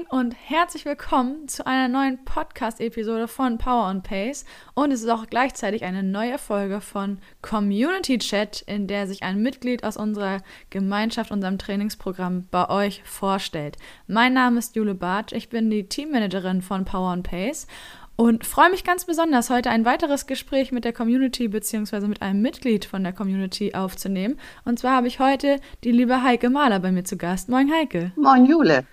Moin und herzlich willkommen zu einer neuen Podcast-Episode von Power on Pace. Und es ist auch gleichzeitig eine neue Folge von Community Chat, in der sich ein Mitglied aus unserer Gemeinschaft, unserem Trainingsprogramm bei euch vorstellt. Mein Name ist Jule Bartsch, ich bin die Teammanagerin von Power on Pace und freue mich ganz besonders, heute ein weiteres Gespräch mit der Community bzw. mit einem Mitglied von der Community aufzunehmen. Und zwar habe ich heute die liebe Heike Mahler bei mir zu Gast. Moin Heike. Moin Jule.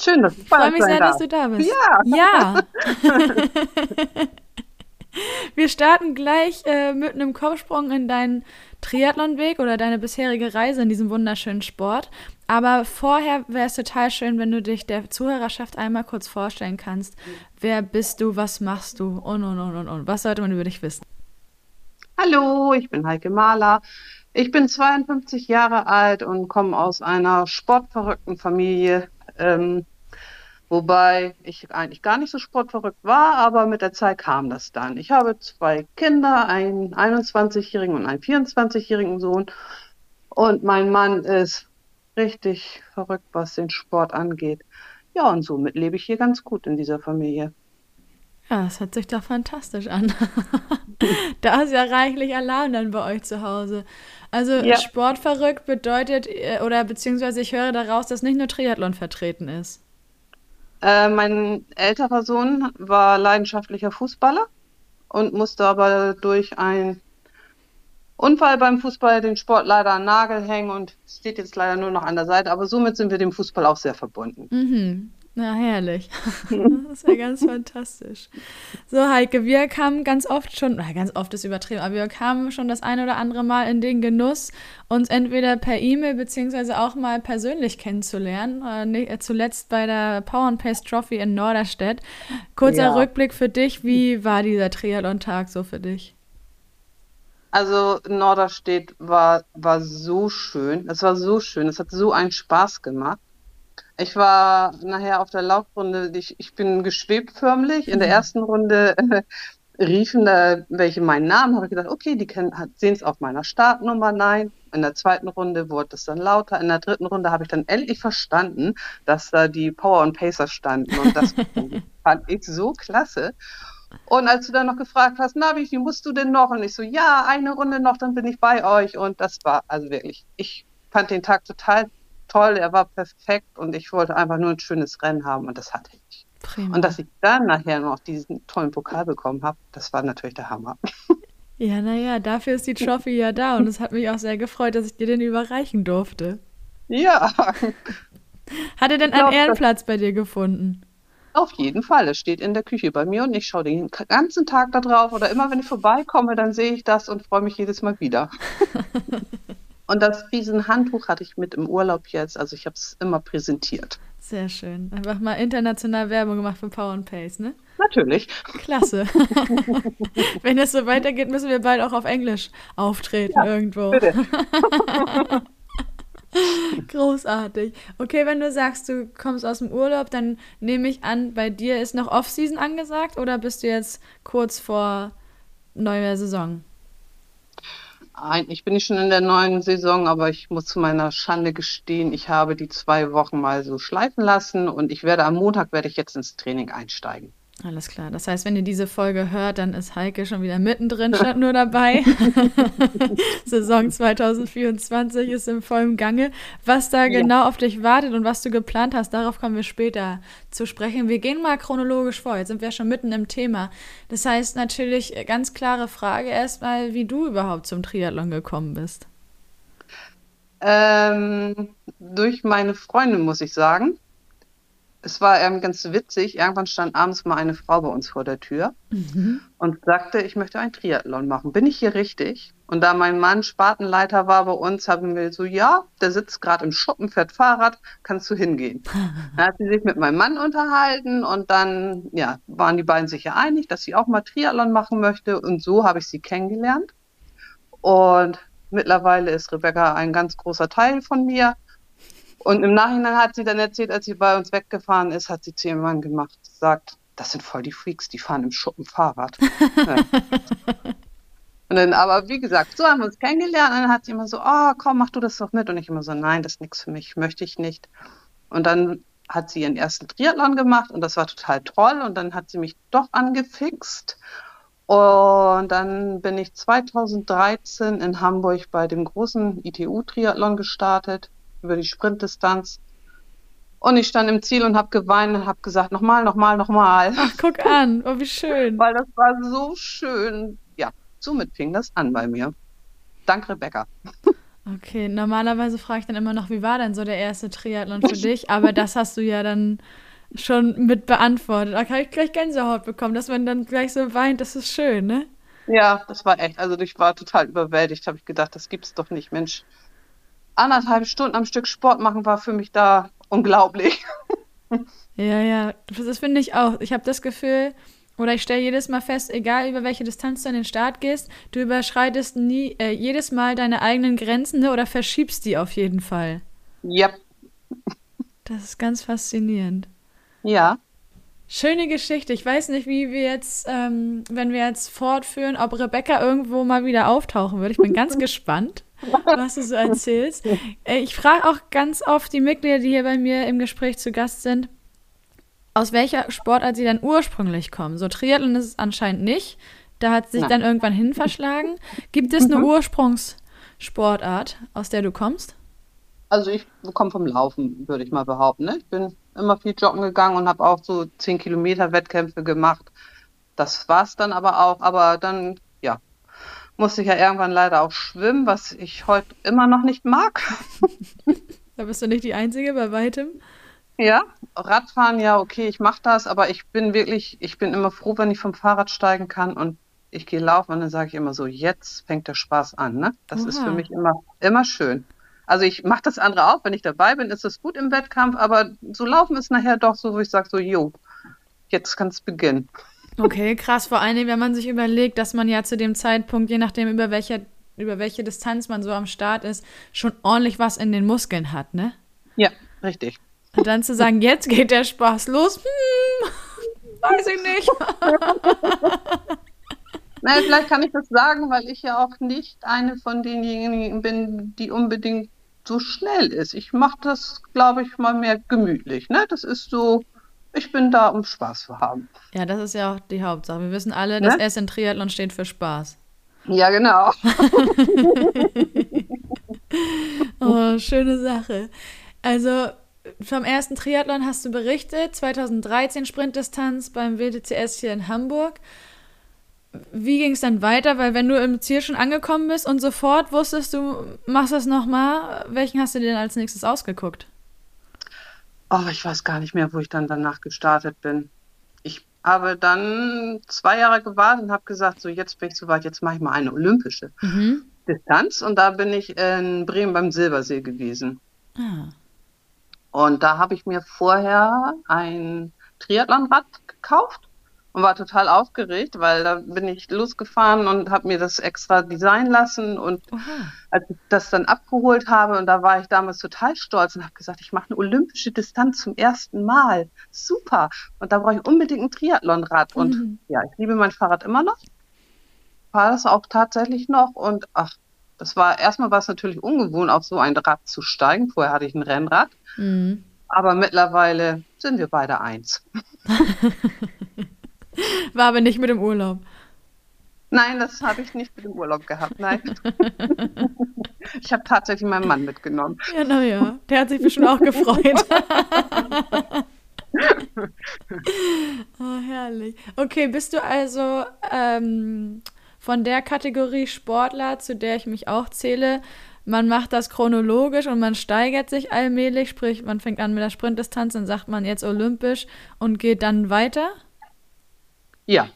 Schön, dass du Ich freue mich sehr, dass du da bist. Ja. Ja. Wir starten gleich äh, mit einem Kopfsprung in deinen Triathlonweg oder deine bisherige Reise in diesem wunderschönen Sport. Aber vorher wäre es total schön, wenn du dich der Zuhörerschaft einmal kurz vorstellen kannst. Wer bist du, was machst du und und und und und. Was sollte man über dich wissen? Hallo, ich bin Heike Mahler. Ich bin 52 Jahre alt und komme aus einer sportverrückten Familie. Ähm, wobei ich eigentlich gar nicht so sportverrückt war, aber mit der Zeit kam das dann. Ich habe zwei Kinder, einen 21-jährigen und einen 24-jährigen Sohn. Und mein Mann ist richtig verrückt, was den Sport angeht. Ja, und somit lebe ich hier ganz gut in dieser Familie. Ja, das hört sich doch fantastisch an. da ist ja reichlich Alarm dann bei euch zu Hause. Also Ja. sportverrückt bedeutet, äh, oder beziehungsweise ich höre daraus, dass nicht nur Triathlon vertreten ist. Äh, mein älterer Sohn war leidenschaftlicher Fußballer und musste aber durch einen Unfall beim Fußball den Sport leider an Nagel hängen und steht jetzt leider nur noch an der Seite. Aber somit sind wir dem Fußball auch sehr verbunden. Mhm. Na, herrlich. Das wäre ganz fantastisch. So, Heike, wir kamen ganz oft schon, na, ganz oft ist übertrieben, aber wir kamen schon das eine oder andere Mal in den Genuss, uns entweder per E-Mail beziehungsweise auch mal persönlich kennenzulernen. Äh, ne- äh, zuletzt bei der Power and Pace Trophy in Norderstedt. Kurzer Ja. Rückblick für dich. Wie war dieser Triathlon-Tag so für dich? Also Norderstedt war, war so schön. Es war so schön. Es hat so einen Spaß gemacht. Ich war nachher auf der Laufrunde, ich, ich bin geschwebt förmlich. In der ersten Runde äh, riefen da welche meinen Namen. Habe ich gedacht, okay, die sehen es auf meiner Startnummer. Nein. In der zweiten Runde wurde es dann lauter. In der dritten Runde habe ich dann endlich verstanden, dass da die Power und Pacer standen. Und das fand ich so klasse. Und als du dann noch gefragt hast, na, wie viel musst du denn noch? Und ich so, ja, eine Runde noch, dann bin ich bei euch. Und das war also wirklich, ich fand den Tag total toll. Er war perfekt und ich wollte einfach nur ein schönes Rennen haben und das hatte ich. Prima. Und dass ich dann nachher noch diesen tollen Pokal bekommen habe, das war natürlich der Hammer. ja, naja, dafür ist die Trophy ja da und es hat mich auch sehr gefreut, dass ich dir den überreichen durfte. Ja, Hat er denn glaub, einen Ehrenplatz bei dir gefunden? auf jeden Fall. Es steht in der Küche bei mir und ich schaue den ganzen Tag da drauf oder immer wenn ich vorbeikomme, dann sehe ich das und freue mich jedes Mal wieder. Und das Riesenhandtuch hatte ich mit im Urlaub jetzt, also ich habe es immer präsentiert. Sehr schön. Einfach mal international Werbung gemacht für Power and Pace, ne? Natürlich. Klasse. Wenn es so weitergeht, müssen wir bald auch auf Englisch auftreten irgendwo. Bitte. Großartig. Okay, wenn du sagst, du kommst aus dem Urlaub, dann nehme ich an, bei dir ist noch Off-Season angesagt oder bist du jetzt kurz vor neuer Saison? Eigentlich bin ich schon in der neuen Saison, aber ich muss zu meiner Schande gestehen, ich habe die zwei Wochen mal so schleifen lassen und ich werde am Montag werde ich jetzt ins Training einsteigen. Alles klar. Das heißt, wenn ihr diese Folge hört, dann ist Heike schon wieder mittendrin, statt nur dabei. Saison 2024 ist im vollen Gange. Was da Ja. genau auf dich wartet und was du geplant hast, darauf kommen wir später zu sprechen. Wir gehen mal chronologisch vor. Jetzt sind wir schon mitten im Thema. Das heißt natürlich äh, ganz klare Frage erstmal, wie du überhaupt zum Triathlon gekommen bist. Ähm, durch meine Freundin muss ich sagen. Es war ähm, ganz witzig. Irgendwann stand abends mal eine Frau bei uns vor der Tür und sagte, ich möchte einen Triathlon machen. Bin ich hier richtig? Und da mein Mann Spartenleiter war bei uns, haben wir so, ja, der sitzt gerade im Schuppen, fährt Fahrrad, kannst du hingehen. Dann hat sie sich mit meinem Mann unterhalten und dann, ja, waren die beiden sich ja einig, dass sie auch mal Triathlon machen möchte und so habe ich sie kennengelernt. Und mittlerweile ist Rebecca ein ganz großer Teil von mir. Und im Nachhinein hat sie dann erzählt, als sie bei uns weggefahren ist, hat sie zu ihrem Mann gemacht, sagt, das sind voll die Freaks, die fahren im Schuppen Fahrrad. Ja. Und dann, aber wie gesagt, so haben wir uns kennengelernt und dann hat sie immer so, oh, komm, mach du das doch mit. Und ich immer so, nein, das ist nichts für mich, möchte ich nicht. Und dann hat sie ihren ersten Triathlon gemacht und das war total toll. Und dann hat sie mich doch angefixt. Und dann bin ich 2013 in Hamburg bei dem großen ITU-Triathlon gestartet, über die Sprintdistanz. Und ich stand im Ziel und habe geweint und habe gesagt, nochmal, nochmal, nochmal. Ach, guck an, oh, wie schön. Weil das war so schön. Ja, somit fing das an bei mir. Dank Rebecca. Okay, normalerweise frage ich dann immer noch, wie war denn so der erste Triathlon für dich? Aber das hast du ja dann schon mit beantwortet. Da kann ich gleich Gänsehaut bekommen, dass man dann gleich so weint, das ist schön, ne? Ja, das war echt. Also ich war total überwältigt, habe ich gedacht, das gibt's doch nicht, Mensch. Anderthalb Stunden am Stück Sport machen war für mich da unglaublich. Ja, ja, das finde ich auch. Ich habe das Gefühl, oder ich stelle jedes Mal fest, egal über welche Distanz du an den Start gehst, du überschreitest nie äh, jedes Mal deine eigenen Grenzen ne, oder verschiebst die auf jeden Fall. Ja. Das ist ganz faszinierend. Ja. Schöne Geschichte. Ich weiß nicht, wie wir jetzt, ähm, wenn wir jetzt fortführen, ob Rebecca irgendwo mal wieder auftauchen wird. Ich bin ganz gespannt, was du so erzählst. Äh, ich frage auch ganz oft die Mitglieder, die hier bei mir im Gespräch zu Gast sind, aus welcher Sportart sie dann ursprünglich kommen. So Triathlon ist es anscheinend nicht. Da hat sich Nein. dann irgendwann hin verschlagen. Gibt es eine mhm. Ursprungssportart, aus der du kommst? Also ich komme vom Laufen, würde ich mal behaupten. Ne? Ich bin immer viel joggen gegangen und habe auch so 10 Kilometer Wettkämpfe gemacht. Das war es dann aber auch. Aber dann, musste ich ja irgendwann leider auch schwimmen, was ich heute immer noch nicht mag. da bist du nicht die Einzige bei weitem. Ja, Radfahren, ja, okay, ich mache das, aber ich bin wirklich, ich bin immer froh, wenn ich vom Fahrrad steigen kann und ich gehe laufen und dann sage ich immer so, jetzt fängt der Spaß an. Ne? Das Oha. ist für mich immer, immer schön. Also ich mache das andere auch, wenn ich dabei bin, ist es gut im Wettkampf, aber so laufen ist nachher doch so, wo ich sage so, jo, jetzt kann es beginnen. Okay, krass. Vor allem, wenn man sich überlegt, dass man ja zu dem Zeitpunkt, je nachdem über welche, über welche Distanz man so am Start ist, schon ordentlich was in den Muskeln hat, ne? Ja, richtig. Und dann zu sagen, jetzt geht der Spaß los, hm, weiß ich nicht. Nein, vielleicht kann ich das sagen, weil ich ja auch nicht eine von denjenigen bin, die unbedingt so schnell ist. Ich mache das, glaube ich, mal mehr gemütlich. Ne? Das ist so, ich bin da, um Spaß zu haben. Ja, das ist ja auch die Hauptsache. Wir wissen alle, ne? dass S in Triathlon steht für Spaß. Ja, genau. oh, schöne Sache. Also, vom ersten Triathlon hast du berichtet, 2013 Sprintdistanz beim WTCS hier in Hamburg wie ging es dann weiter? Weil wenn du im Ziel schon angekommen bist und sofort wusstest du, machst das nochmal, welchen hast du dir denn als nächstes ausgeguckt? Oh, ich weiß gar nicht mehr, wo ich dann danach gestartet bin. Ich habe dann zwei Jahre gewartet und habe gesagt, so jetzt bin ich soweit, jetzt mache ich mal eine olympische mhm. Distanz. Und da bin ich in Bremen beim Silbersee gewesen. Ah. Und da habe ich mir vorher ein Triathlonrad gekauft und war total aufgeregt, weil da bin ich losgefahren und habe mir das extra designen lassen und Aha. als ich das dann abgeholt habe und da war ich damals total stolz und habe gesagt, ich mache eine olympische Distanz zum ersten Mal. Super. Und da brauche ich unbedingt ein Triathlonrad mhm. und ja, ich liebe mein Fahrrad immer noch. Fahre das auch tatsächlich noch und ach, das war erstmal war es natürlich ungewohnt, auf so ein Rad zu steigen. Vorher hatte ich ein Rennrad. Mhm. Aber mittlerweile sind wir beide eins. War aber nicht mit dem Urlaub. Nein, das habe ich nicht mit dem Urlaub gehabt, nein. ich habe tatsächlich meinen Mann mitgenommen. Ja, naja, der hat sich bestimmt auch gefreut. oh, herrlich. Okay, bist du also ähm, von der Kategorie Sportler, zu der ich mich auch zähle, man macht das chronologisch und man steigert sich allmählich, sprich, man fängt an mit der Sprintdistanz und sagt man jetzt olympisch und geht dann weiter? Ja.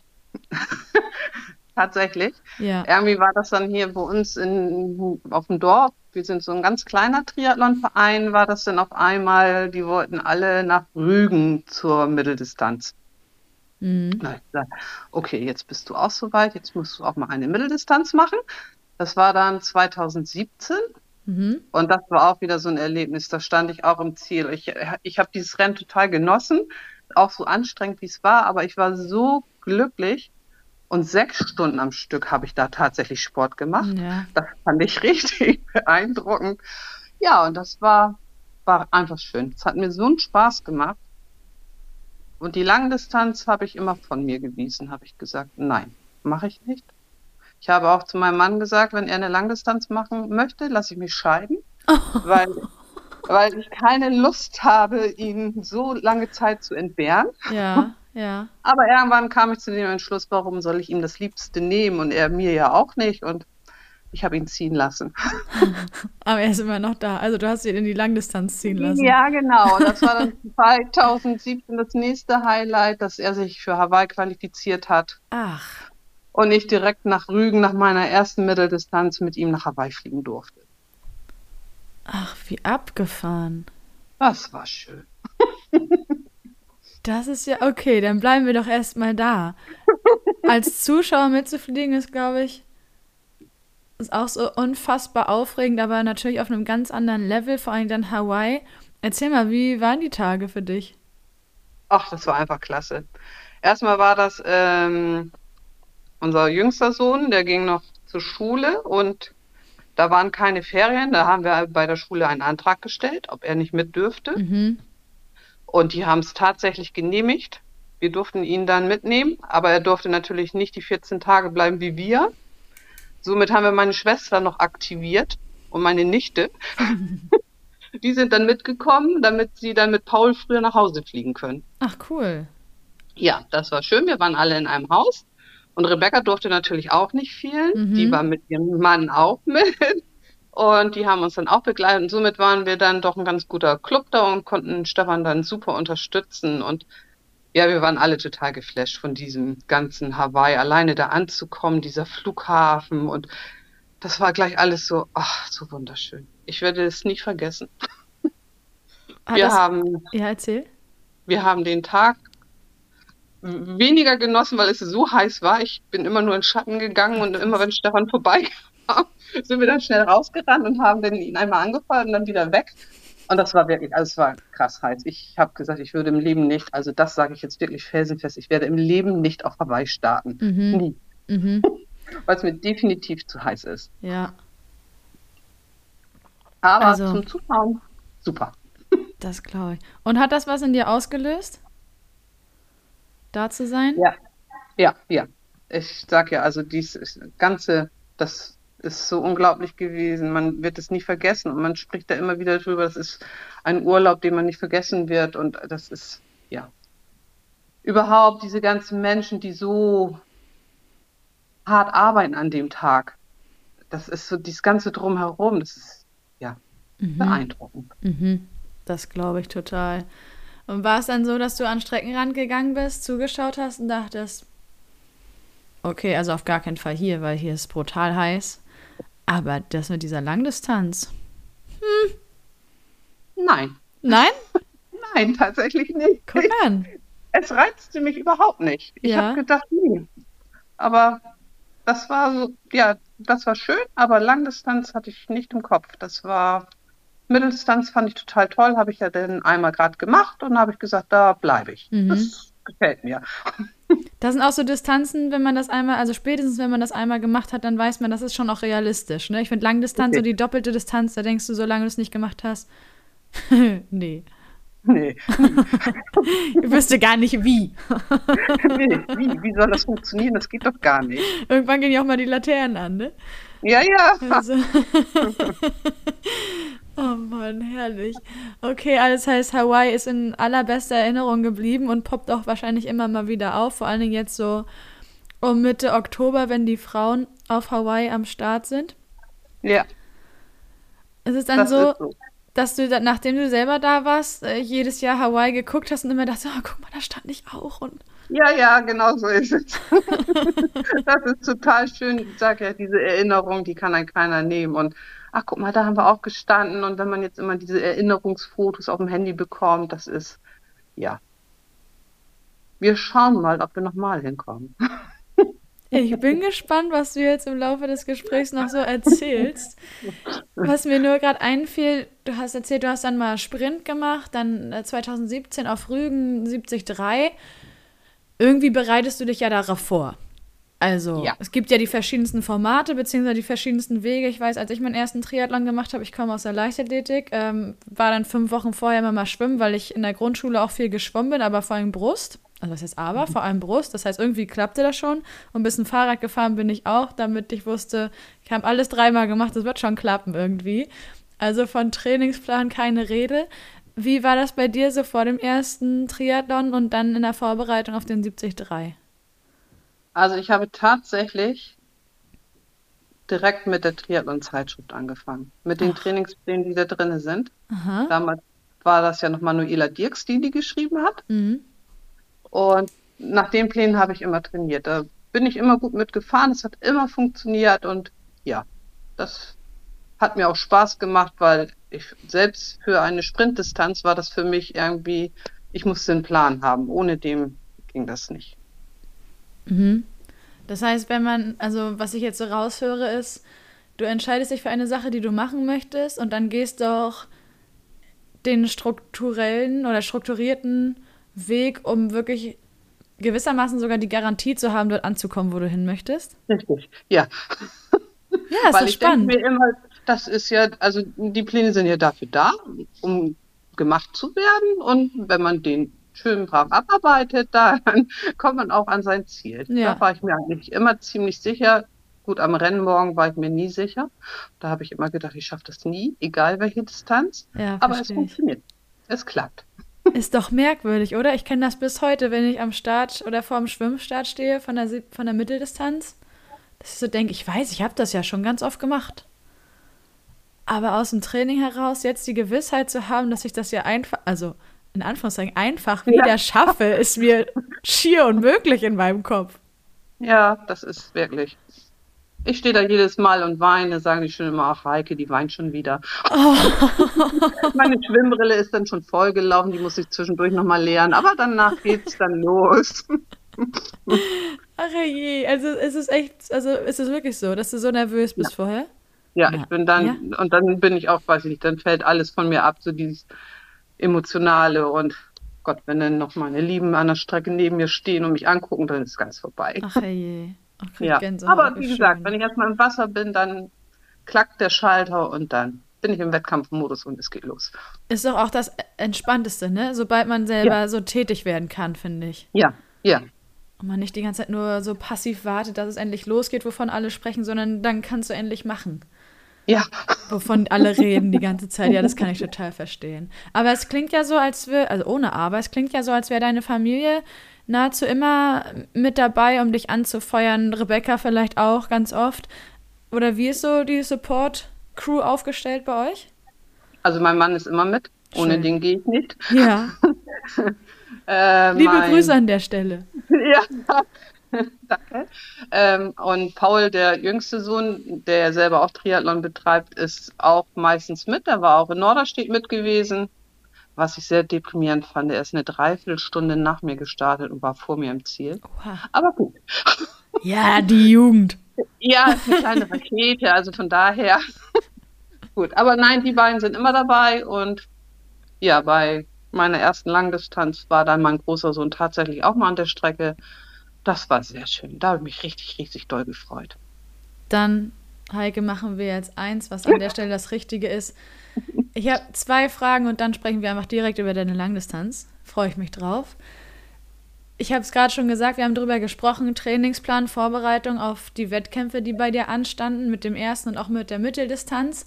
Tatsächlich. Ja. Irgendwie war das dann hier bei uns in, auf dem Dorf. Wir sind so ein ganz kleiner Triathlonverein, war das dann auf einmal, die wollten alle nach Rügen zur Mitteldistanz. Mhm. Na, ich gesagt, okay, jetzt bist du auch soweit, jetzt musst du auch mal eine Mitteldistanz machen. Das war dann 2017. Mhm. Und das war auch wieder so ein Erlebnis. Da stand ich auch im Ziel. Ich, ich habe dieses Rennen total genossen, auch so anstrengend wie es war, aber ich war so glücklich. Und sechs Stunden am Stück habe ich da tatsächlich Sport gemacht. Ja. Das fand ich richtig beeindruckend. Ja, und das war war einfach schön. Es hat mir so einen Spaß gemacht. Und die Langdistanz habe ich immer von mir gewiesen, habe ich gesagt, nein, mache ich nicht. Ich habe auch zu meinem Mann gesagt, wenn er eine Langdistanz machen möchte, lasse ich mich scheiden, weil, weil ich keine Lust habe, ihn so lange Zeit zu entbehren. Ja, ja. Aber irgendwann kam ich zu dem Entschluss, warum soll ich ihm das Liebste nehmen und er mir ja auch nicht. Und ich habe ihn ziehen lassen. Aber er ist immer noch da. Also du hast ihn in die Langdistanz ziehen lassen. Ja, genau. Das war dann 2017 das nächste Highlight, dass er sich für Hawaii qualifiziert hat. Ach. Und ich direkt nach Rügen, nach meiner ersten Mitteldistanz, mit ihm nach Hawaii fliegen durfte. Ach, wie abgefahren. Das war schön. Das ist ja okay, dann bleiben wir doch erstmal da. Als Zuschauer mitzufliegen ist, glaube ich, ist auch so unfassbar aufregend, aber natürlich auf einem ganz anderen Level, vor allem dann Hawaii. Erzähl mal, wie waren die Tage für dich? Ach, das war einfach klasse. Erstmal war das ähm, unser jüngster Sohn, der ging noch zur Schule und da waren keine Ferien. Da haben wir bei der Schule einen Antrag gestellt, ob er nicht mit dürfte. Mhm. Und die haben es tatsächlich genehmigt. Wir durften ihn dann mitnehmen, aber er durfte natürlich nicht die 14 Tage bleiben wie wir. Somit haben wir meine Schwester noch aktiviert und meine Nichte. die sind dann mitgekommen, damit sie dann mit Paul früher nach Hause fliegen können. Ach, cool. Ja, das war schön. Wir waren alle in einem Haus. Und Rebecca durfte natürlich auch nicht fehlen. Mhm. Die war mit ihrem Mann auch mit. Und die haben uns dann auch begleitet. Und somit waren wir dann doch ein ganz guter Club da und konnten Stefan dann super unterstützen. Und ja, wir waren alle total geflasht von diesem ganzen Hawaii, alleine da anzukommen, dieser Flughafen und das war gleich alles so, ach, so wunderschön. Ich werde es nie vergessen. Hat wir das- haben, Ja, erzähl. wir haben den Tag weniger genossen, weil es so heiß war. Ich bin immer nur in Schatten gegangen und immer wenn Stefan vorbeikam, sind wir dann schnell rausgerannt und haben dann ihn einmal angefeuert und dann wieder weg. Und das war wirklich, also es war krass heiß. Ich habe gesagt, ich würde im Leben nicht, also das sage ich jetzt wirklich felsenfest, ich werde im Leben nicht auf Hawaii starten. Mhm. Nie. Mhm. Weil es mir definitiv zu heiß ist. Ja, Aber Also- zum Zuschauen, super. das glaube ich. Und hat das was in dir ausgelöst? Da zu sein? Ja. Ja, ja. Ich sag ja, also dieses Ganze, das ist so unglaublich gewesen. Man wird es nie vergessen und man spricht da immer wieder drüber. Das ist ein Urlaub, den man nicht vergessen wird und das ist, ja. Überhaupt diese ganzen Menschen, die so hart arbeiten an dem Tag. Das ist so dieses ganze Drumherum, das ist, ja, beeindruckend. Mhm. Das glaube ich total. Und war es dann so, dass du an Streckenrand gegangen bist, zugeschaut hast und dachtest, okay, also auf gar keinen Fall hier, weil hier ist brutal heiß. Aber das mit dieser Langdistanz. Nein, Nein? nein, tatsächlich nicht. Guck an. Es reizte mich überhaupt nicht. Ich Ja. habe gedacht, nee. Aber das war so, ja, das war schön, aber Langdistanz hatte ich nicht im Kopf. Das war, Mitteldistanz fand ich total toll, habe ich ja dann einmal gerade gemacht und habe ich gesagt, da bleibe ich. Mhm. Das gefällt mir. Das sind auch so Distanzen, wenn man das einmal, also spätestens wenn man das einmal gemacht hat, dann weiß man, das ist schon auch realistisch. Ne? Ich finde Langdistanz Okay. so die doppelte Distanz, da denkst du, solange du es nicht gemacht hast, nee. Nee, Ich wüsste gar nicht wie. nee, wie, wie soll das funktionieren? Das geht doch gar nicht. Irgendwann gehen ja auch mal die Laternen an, ne? Ja, ja. Also. Oh Mann, herrlich. Okay, alles heißt, Hawaii ist in allerbester Erinnerung geblieben und poppt auch wahrscheinlich immer mal wieder auf. Vor allen Dingen jetzt so um Mitte Oktober, wenn die Frauen auf Hawaii am Start sind. Ja, Es ist dann das so, ist so. dass du, da, nachdem du selber da warst, äh, jedes Jahr Hawaii geguckt hast und immer dachtest, oh, guck mal, da stand ich auch. Und Ja, ja, genau so ist es. Das ist total schön. Ich sage ja, diese Erinnerung, die kann ein keiner nehmen. Und ach, guck mal, da haben wir auch gestanden. Und wenn man jetzt immer diese Erinnerungsfotos auf dem Handy bekommt, das ist, ja. Wir schauen mal, ob wir nochmal hinkommen. Ich bin gespannt, was du jetzt im Laufe des Gesprächs noch so erzählst. Was mir nur gerade einfiel, du hast erzählt, du hast dann mal Sprint gemacht, dann äh, 2017 auf Rügen 73. Irgendwie bereitest du dich ja darauf vor. Also, Ja. es gibt ja die verschiedensten Formate beziehungsweise die verschiedensten Wege. Ich weiß, als ich meinen ersten Triathlon gemacht habe, ich komme aus der Leichtathletik, ähm, war dann fünf Wochen vorher immer mal schwimmen, weil ich in der Grundschule auch viel geschwommen bin, aber vor allem Brust. Also was heißt aber? Vor allem Brust. Das heißt, irgendwie klappte das schon. Und ein bisschen Fahrrad gefahren bin ich auch, damit ich wusste, ich habe alles dreimal gemacht, das wird schon klappen irgendwie. Also von Trainingsplan keine Rede. Wie war das bei dir so vor dem ersten Triathlon und dann in der Vorbereitung auf den 73? Also ich habe tatsächlich direkt mit der Triathlon-Zeitschrift angefangen. Mit den Ach. Trainingsplänen, die da drin sind. Aha. Damals war das ja noch Manuela Dirks, die die geschrieben hat. Mhm. Und nach den Plänen habe ich immer trainiert. Da bin ich immer gut mitgefahren. Es hat immer funktioniert. Und ja, das hat mir auch Spaß gemacht, weil ich selbst für eine Sprintdistanz war das für mich irgendwie, ich musste einen Plan haben. Ohne dem ging das nicht. Mhm. Das heißt, wenn man, also was ich jetzt so raushöre, ist, du entscheidest dich für eine Sache, die du machen möchtest und dann gehst du auch den strukturellen oder strukturierten Weg, um wirklich gewissermaßen sogar die Garantie zu haben, dort anzukommen, wo du hin möchtest. Richtig, ja. Ja, ist Weil doch ich denke spannend. mir immer, das ist ja, also die Pläne sind ja dafür da, um gemacht zu werden. Und wenn man den schön brav abarbeitet, dann kommt man auch an sein Ziel. Ja. Da war ich mir eigentlich immer ziemlich sicher. Gut, am Rennmorgen war ich mir nie sicher. Da habe ich immer gedacht, ich schaffe das nie, egal welche Distanz. Ja, Aber es funktioniert. Es klappt. Ist doch merkwürdig, oder? Ich kenne das bis heute, wenn ich am Start oder vor dem Schwimmstart stehe von der, von der Mitteldistanz, dass ich so denke, ich weiß, ich habe das ja schon ganz oft gemacht. Aber aus dem Training heraus jetzt die Gewissheit zu haben, dass ich das ja einfach, also in Anführungszeichen einfach wieder Ja. schaffe, ist mir schier unmöglich in meinem Kopf. Ja, das ist wirklich. Ich stehe da jedes Mal und weine, sagen die schon immer, ach Heike, die weint schon wieder. Meine Schwimmbrille ist dann schon vollgelaufen, die muss ich zwischendurch nochmal leeren, aber danach geht's dann los. Ach je, also es ist echt, also ist es wirklich so, dass du so nervös bist vorher? Ja, Ja. ich bin dann, und dann bin ich auch, weiß ich nicht, dann fällt alles von mir ab, so dieses Emotionale und Gott, wenn dann noch meine Lieben an der Strecke neben mir stehen und mich angucken, dann ist ganz vorbei. Ach je. Ach, krieg Ja, Gänsehaut, aber wie gesagt, schön. wenn ich erstmal im Wasser bin, dann klackt der Schalter und dann bin ich im Wettkampfmodus und es geht los. Ist doch auch das Entspannteste, ne? Sobald man selber so tätig werden kann, finde ich. Ja, ja, Und man nicht die ganze Zeit nur so passiv wartet, dass es endlich losgeht, wovon alle sprechen, sondern dann kannst du endlich machen. Ja. Wovon alle reden die ganze Zeit. Ja, das kann ich total verstehen. Aber es klingt ja so, als wäre, also ohne Aber, es klingt ja so, als wäre deine Familie nahezu immer mit dabei, um dich anzufeuern. Rebecca vielleicht auch ganz oft. Oder wie ist so die Support-Crew aufgestellt bei euch? Also mein Mann ist immer mit, ohne Schön. den gehe ich nicht. Ja, Äh, liebe mein- Grüße an der Stelle. Ja, danke. Ähm, und Paul, der jüngste Sohn, der selber auch Triathlon betreibt, ist auch meistens mit. Der war auch in Norderstedt mit gewesen, was ich sehr deprimierend fand. Er ist eine Dreiviertelstunde nach mir gestartet und war vor mir im Ziel. Oha. Aber gut. Ja, die Jugend. Ja, eine kleine Rakete, also von daher. Gut, aber nein, die beiden sind immer dabei und ja, bei meiner ersten Langdistanz war dann mein großer Sohn tatsächlich auch mal an der Strecke. Das war sehr schön. Da habe ich mich richtig, richtig doll gefreut. Dann, Heike, machen wir jetzt eins, was an der Stelle das Richtige ist. Ich habe zwei Fragen und dann sprechen wir einfach direkt über deine Langdistanz. Freue ich mich drauf. Ich habe es gerade schon gesagt, wir haben darüber gesprochen, Trainingsplan, Vorbereitung auf die Wettkämpfe, die bei dir anstanden, mit dem ersten und auch mit der Mitteldistanz.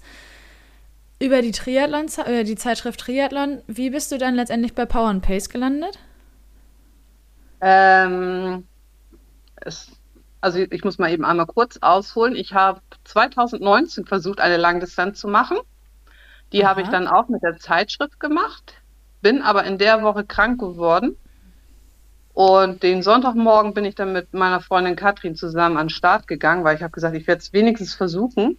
Über die Triathlon, äh, die Zeitschrift Triathlon, wie bist du dann letztendlich bei Power and Pace gelandet? Ähm, es, also ich muss mal eben einmal kurz ausholen. Ich habe 2019 versucht, eine Langdistanz zu machen. Die habe ich dann auch mit der Zeitschrift gemacht, bin aber in der Woche krank geworden. Und den Sonntagmorgen bin ich dann mit meiner Freundin Katrin zusammen an den Start gegangen, weil ich habe gesagt, ich werde es wenigstens versuchen.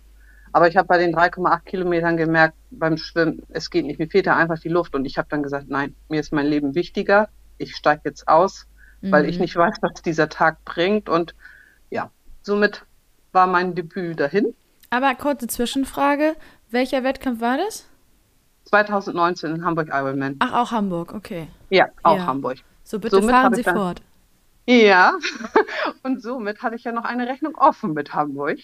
Aber ich habe bei den 3,8 Kilometern gemerkt beim Schwimmen, es geht nicht, mir fehlt da einfach die Luft. Und ich habe dann gesagt, nein, mir ist mein Leben wichtiger. Ich steige jetzt aus, weil ich Mhm. nicht weiß, was dieser Tag bringt. Und ja, somit war mein Debüt dahin. Aber kurze Zwischenfrage, welcher Wettkampf war das? 2019 in Hamburg Ironman. Ach, auch Hamburg, okay. Ja, auch Ja. Hamburg. So, bitte Somit fahren Sie fort. Ja, und somit hatte ich ja noch eine Rechnung offen mit Hamburg.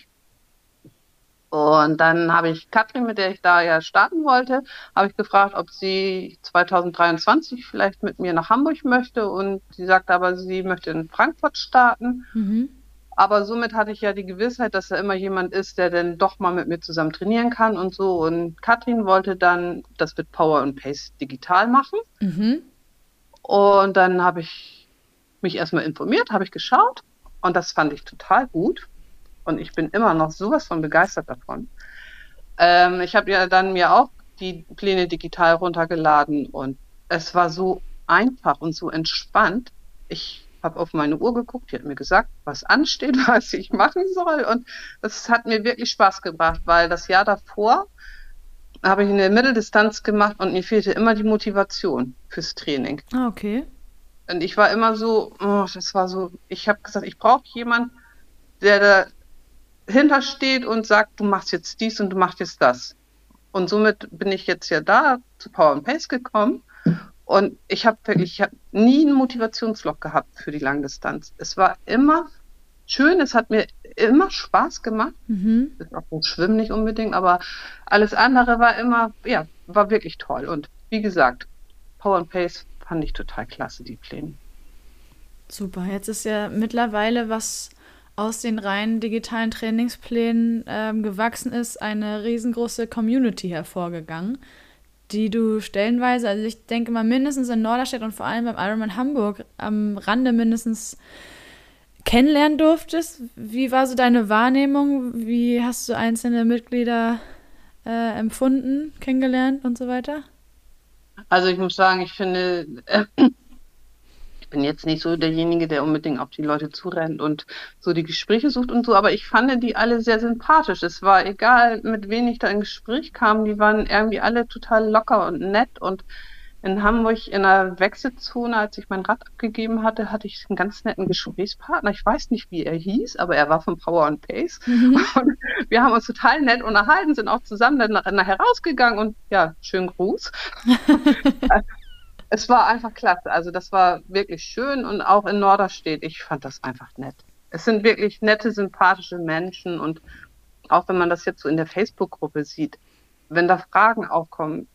Und dann habe ich Katrin, mit der ich da ja starten wollte, habe ich gefragt, ob sie 2023 vielleicht mit mir nach Hamburg möchte. Und sie sagte aber, sie möchte in Frankfurt starten. Mhm. Aber somit hatte ich ja die Gewissheit, dass da immer jemand ist, der dann doch mal mit mir zusammen trainieren kann und so. Und Katrin wollte dann das mit Power und Pace digital machen. Mhm. Und dann habe ich mich erstmal informiert, habe ich geschaut und das fand ich total gut. Und ich bin immer noch sowas von begeistert davon. Ähm, ich habe ja dann mir auch die Pläne digital runtergeladen und es war so einfach und so entspannt. Ich habe auf meine Uhr geguckt, die hat mir gesagt, was ansteht, was ich machen soll. Und das hat mir wirklich Spaß gebracht, weil das Jahr davor habe ich eine Mitteldistanz gemacht und mir fehlte immer die Motivation fürs Training. Ah, okay. Und ich war immer so, oh, das war so, ich habe gesagt, ich brauche jemanden, der dahinter steht und sagt, du machst jetzt dies und du machst jetzt das. Und somit bin ich jetzt ja da zu Power and Pace gekommen. Und ich habe wirklich, ich habe nie ein Motivationsloch gehabt für die Langdistanz. Es war immer schön, es hat mir immer Spaß gemacht. Mhm. Auch das Schwimmen nicht unbedingt, aber alles andere war immer, ja, war wirklich toll. Und wie gesagt, Power and Pace fand ich total klasse, die Pläne. Super, jetzt ist ja mittlerweile was aus den reinen digitalen Trainingsplänen ähm, gewachsen ist, eine riesengroße Community hervorgegangen, die du stellenweise, also ich denke mal mindestens in Norderstedt und vor allem beim Ironman Hamburg am Rande mindestens kennenlernen durftest. Wie war so deine Wahrnehmung? Wie hast du einzelne Mitglieder äh, empfunden, kennengelernt und so weiter? Also ich muss sagen, ich finde, äh, ich bin jetzt nicht so derjenige, der unbedingt auf die Leute zurennt und so die Gespräche sucht und so, aber ich fand die alle sehr sympathisch. Es war egal, mit wem ich da in Gespräch kam, die waren irgendwie alle total locker und nett und in Hamburg in einer Wechselzone, als ich mein Rad abgegeben hatte, hatte ich einen ganz netten Gesprächspartner. Ich weiß nicht, wie er hieß, aber er war von Power and Pace. Mhm. Und wir haben uns total nett unterhalten, sind auch zusammen dann nachher rausgegangen und ja, schönen Gruß. es war einfach klasse. Also das war wirklich schön und auch in Norderstedt, ich fand das einfach nett. Es sind wirklich nette, sympathische Menschen und auch wenn man das jetzt so in der Facebook-Gruppe sieht, wenn da Fragen aufkommen,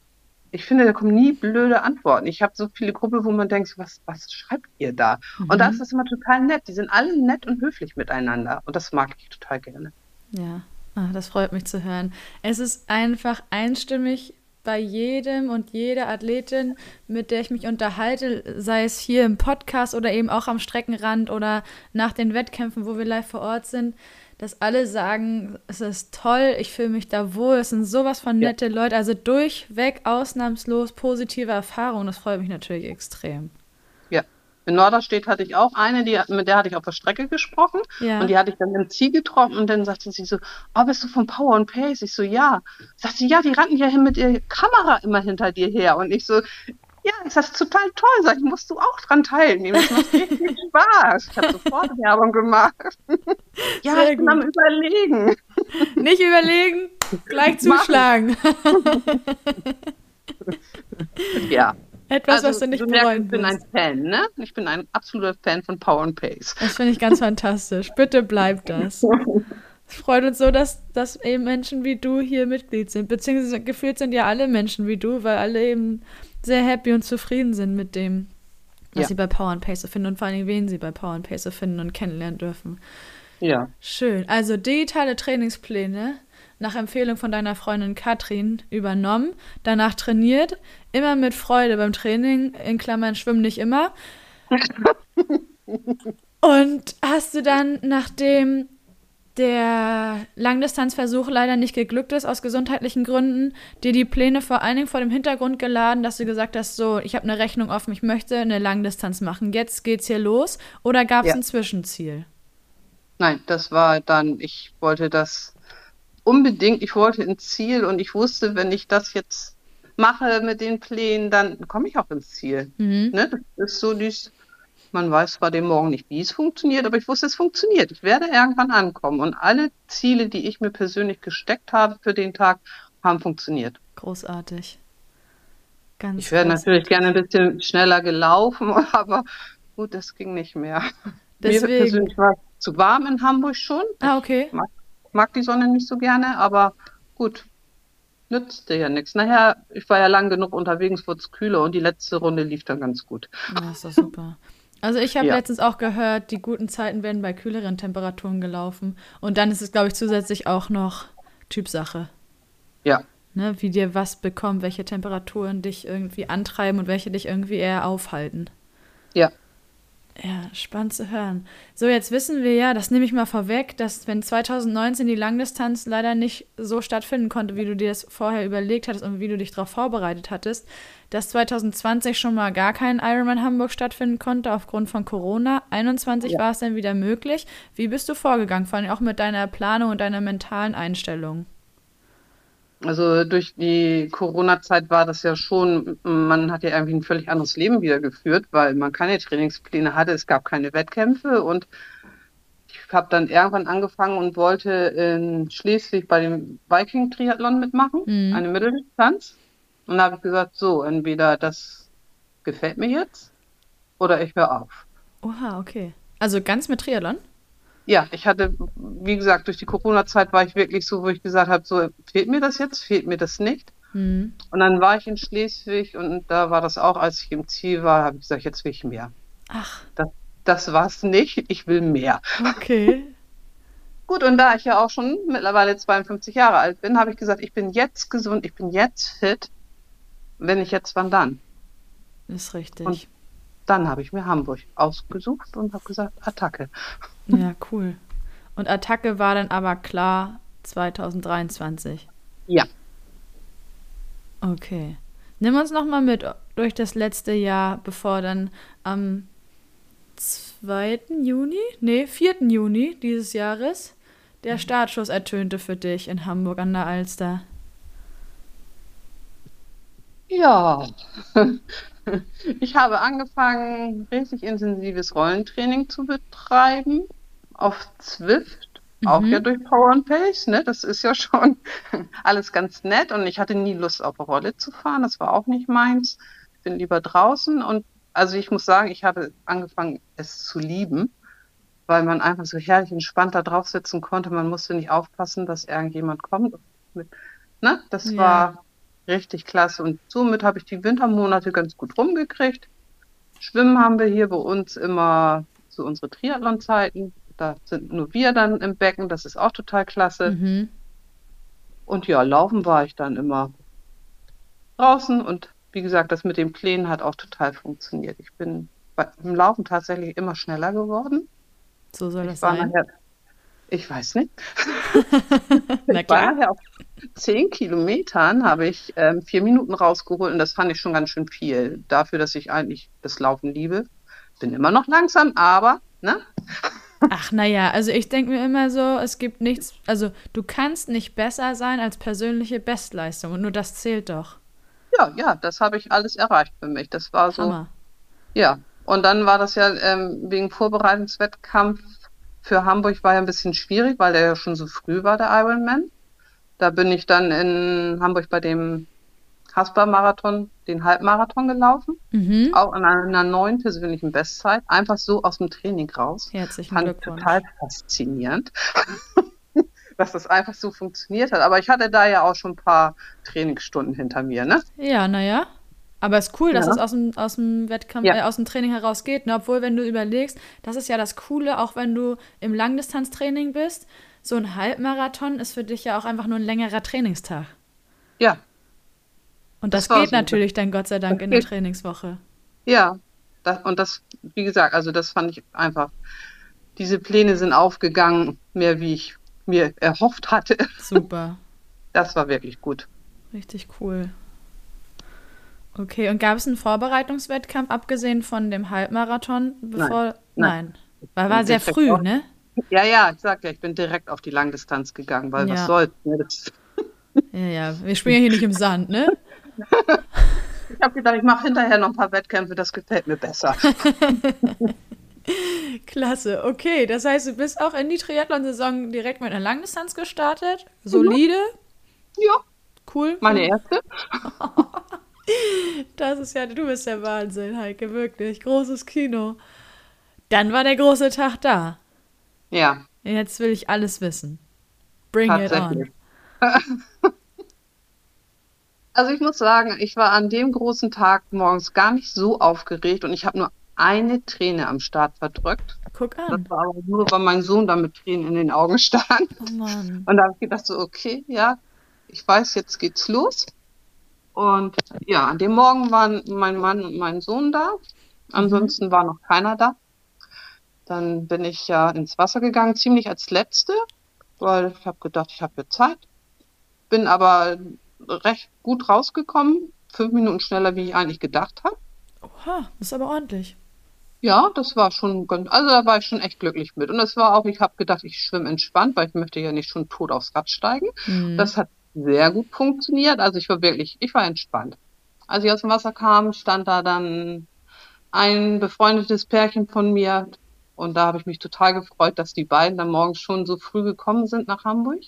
ich finde, da kommen nie blöde Antworten. Ich habe so viele Gruppen, wo man denkt, was, was schreibt ihr da? Mhm. Und da ist das immer total nett. Die sind alle nett und höflich miteinander. Und das mag ich total gerne. Ja, ah, das freut mich zu hören. Es ist einfach einstimmig bei jedem und jeder Athletin, mit der ich mich unterhalte, sei es hier im Podcast oder eben auch am Streckenrand oder nach den Wettkämpfen, wo wir live vor Ort sind dass alle sagen, es ist toll, ich fühle mich da wohl, es sind sowas von nette ja. Leute, also durchweg ausnahmslos positive Erfahrungen, das freut mich natürlich extrem. In Norderstedt hatte ich auch eine, die, mit der hatte ich auf der Strecke gesprochen ja. und die hatte ich dann im Ziel getroffen und dann sagte sie so, oh, bist du von Power and Pace? Ich so, ja. Sagt sie, ja, die rannten ja hin mit ihrer Kamera immer hinter dir her und ich so, ja, ist das total toll. Sag ich, musst du auch dran teilnehmen. Das macht richtig Spaß. Ich habe sofort Werbung gemacht. ja, Sehr ich bin gut. am Überlegen. Nicht überlegen, gleich zuschlagen. ja. Etwas, also, was du nicht du merkst, Ich bin ein Fan, ne? Ich bin ein absoluter Fan von Power and Pace. Das finde ich ganz fantastisch. Bitte bleib das. Es freut uns so, dass, dass eben Menschen wie du hier Mitglied sind. Beziehungsweise gefühlt sind ja alle Menschen wie du, weil alle eben sehr happy und zufrieden sind mit dem, was ja. sie bei Power and Pace finden und vor allen Dingen, wen sie bei Power and Pace finden und kennenlernen dürfen. Ja. Schön. Also digitale Trainingspläne nach Empfehlung von deiner Freundin Katrin übernommen, danach trainiert, immer mit Freude beim Training, in Klammern schwimmen nicht immer. und hast du dann, nachdem der Langdistanzversuch leider nicht geglückt ist aus gesundheitlichen Gründen, dir die Pläne vor allen Dingen vor dem Hintergrund geladen, dass du gesagt hast, so, ich habe eine Rechnung offen, ich möchte eine Langdistanz machen, jetzt geht's hier los? Oder gab es ja. ein Zwischenziel? Nein, das war dann, ich wollte das unbedingt, ich wollte ein Ziel und ich wusste, wenn ich das jetzt mache mit den Plänen, dann komme ich auch ins Ziel. Mhm. Ne? Das ist so dieses man weiß zwar dem Morgen nicht, wie es funktioniert, aber ich wusste, es funktioniert. Ich werde irgendwann ankommen. Und alle Ziele, die ich mir persönlich gesteckt habe für den Tag, haben funktioniert. Großartig. Ganz ich wäre natürlich gerne ein bisschen schneller gelaufen, aber gut, das ging nicht mehr. Deswegen. Mir persönlich war es zu warm in Hamburg schon. Ah, okay. Ich mag, mag die Sonne nicht so gerne, aber gut, nützte ja nichts. Nachher, ich war ja lang genug unterwegs, wurde es kühler und die letzte Runde lief dann ganz gut. Ja, ist doch super. Also ich habe Ja. letztens auch gehört, die guten Zeiten werden bei kühleren Temperaturen gelaufen. Und dann ist es, glaube ich, zusätzlich auch noch Typsache. Ja, Ne? Wie dir was bekommt, welche Temperaturen dich irgendwie antreiben und welche dich irgendwie eher aufhalten. ja, Ja, spannend zu hören. So, jetzt wissen wir ja, das nehme ich mal vorweg, dass wenn 2019 die Langdistanz leider nicht so stattfinden konnte, wie du dir das vorher überlegt hattest und wie du dich darauf vorbereitet hattest, dass 2020 schon mal gar kein Ironman Hamburg stattfinden konnte aufgrund von Corona. 21 Ja. war es dann wieder möglich. Wie bist du vorgegangen, vor allem auch mit deiner Planung und deiner mentalen Einstellung? Also durch die Corona-Zeit war das ja schon, man hat ja irgendwie ein völlig anderes Leben wieder geführt, weil man keine Trainingspläne hatte, es gab keine Wettkämpfe und ich habe dann irgendwann angefangen und wollte in Schleswig bei dem Viking-Triathlon mitmachen, Mhm. eine Mitteldistanz. Und da habe ich gesagt, so, entweder das gefällt mir jetzt oder ich höre auf. Oha, okay. Also ganz mit Triathlon? Ja, ich hatte, wie gesagt, durch die Corona-Zeit war ich wirklich so, wo ich gesagt habe, so, fehlt mir das jetzt, fehlt mir das nicht? Hm. Und dann war ich in Schleswig und da war das auch, als ich im Ziel war, habe ich gesagt, jetzt will ich mehr. Ach, Das, das war es nicht, ich will mehr. okay. Gut, und da ich ja auch schon mittlerweile 52 Jahre alt bin, habe ich gesagt, ich bin jetzt gesund, ich bin jetzt fit. Wenn nicht jetzt, wann dann? Ist richtig. Und- Dann habe ich mir Hamburg ausgesucht und habe gesagt, Attacke. Ja, cool. Und Attacke war dann aber klar 2023. Ja. Okay. Nimm uns noch mal mit durch das letzte Jahr, bevor dann am 2. Juni, nee, 4. Juni dieses Jahres der Startschuss ertönte für dich in Hamburg an der Alster. Ja, ich habe angefangen, richtig intensives Rollentraining zu betreiben auf Zwift, auch Mhm. ja durch Power and Pace, ne? Das ist ja schon alles ganz nett und ich hatte nie Lust auf Rolle zu fahren, das war auch nicht meins. Ich bin lieber draußen und also ich muss sagen, ich habe angefangen, es zu lieben, weil man einfach so herrlich entspannt da drauf sitzen konnte. Man musste nicht aufpassen, dass irgendjemand kommt. Mit, ne? Das Ja. war richtig klasse und somit habe ich die Wintermonate ganz gut rumgekriegt. Schwimmen haben wir hier bei uns immer so unsere Triathlon-Zeiten. Da sind nur wir dann im Becken, das ist auch total klasse. Mhm. Und ja, laufen war ich dann immer draußen und wie gesagt, das mit den Plänen hat auch total funktioniert. Ich bin bei, im Laufen tatsächlich immer schneller geworden. So soll Ich das sein. nachher, ich weiß nicht, Na ich war klar. nachher auf zehn Kilometern habe ich ähm, vier Minuten rausgeholt und das fand ich schon ganz schön viel. Dafür, dass ich eigentlich das Laufen liebe. Bin immer noch langsam, aber, ne? Ach, naja, also ich denke mir immer so, es gibt nichts, also du kannst nicht besser sein als persönliche Bestleistung und nur das zählt doch. Ja, ja, das habe ich alles erreicht für mich. Das war so, Hammer. ja. Und dann war das ja ähm, wegen Vorbereitungswettkampf für Hamburg war ja ein bisschen schwierig, weil der ja schon so früh war, der Ironman. Da bin ich dann in Hamburg bei dem Haspa-Marathon, den Halbmarathon gelaufen, Mhm. auch an einer neuen persönlichen Bestzeit, einfach so aus dem Training raus. Herzlichen Fand Glückwunsch. total faszinierend, dass das einfach so funktioniert hat. Aber ich hatte da ja auch schon ein paar Trainingsstunden hinter mir, ne? Ja, naja. Aber es ist cool, dass Ja. es aus dem, aus dem Wettkampf, Ja. äh, aus dem Training heraus geht. Ne? Obwohl, wenn du überlegst, das ist ja das Coole, auch wenn du im Langdistanztraining bist, so ein Halbmarathon ist für dich ja auch einfach nur ein längerer Trainingstag. Ja, Und das, Das war geht so. natürlich dann Gott sei Dank in der. Trainingswoche. ja. Das, und das, wie gesagt, also das fand ich einfach. Diese Pläne sind aufgegangen, mehr wie ich mir erhofft hatte. Super. Das war wirklich gut. Richtig cool. Okay, und gab es einen Vorbereitungswettkampf, abgesehen von dem Halbmarathon, bevor. nein. Weil war sehr Direkt früh, ne? Ja, ja, ich sag ja, ich bin direkt auf die Langdistanz gegangen, weil Ja. was soll's. Ne? Ja, ja. Wir spielen ja hier nicht im Sand, ne? ich habe gedacht, ich mache hinterher noch ein paar Wettkämpfe, das gefällt mir besser. Klasse, okay. Das heißt, du bist auch in die Triathlon-Saison direkt mit einer Langdistanz gestartet. Solide, Ja, cool. meine erste. Das ist ja, du bist der Wahnsinn, Heike, wirklich. Großes Kino. Dann war der große Tag da. Ja. Jetzt will ich alles wissen. Bring it on. Also ich muss sagen, ich war an dem großen Tag morgens gar nicht so aufgeregt und ich habe nur eine Träne am Start verdrückt. Guck an. Das war aber nur, weil mein Sohn da mit Tränen in den Augen stand. Oh Mann. Und da habe ich gedacht so, okay, ja, ich weiß, jetzt geht's los. Und ja, an dem Morgen waren mein Mann und mein Sohn da. Ansonsten war noch keiner da. Dann bin ich ja ins Wasser gegangen, ziemlich als Letzte, weil ich habe gedacht, ich habe jetzt Zeit. Bin aber recht gut rausgekommen, fünf Minuten schneller, wie ich eigentlich gedacht habe. Oha, das ist aber ordentlich. Ja, das war schon ganz, also da war ich schon echt glücklich mit. Und es war auch, ich habe gedacht, ich schwimme entspannt, weil ich möchte ja nicht schon tot aufs Rad steigen. Mhm. Das hat sehr gut funktioniert. Also ich war wirklich, ich war entspannt. Als ich aus dem Wasser kam, stand da dann ein befreundetes Pärchen von mir. Und da habe ich mich total gefreut, dass die beiden dann morgens schon so früh gekommen sind nach Hamburg.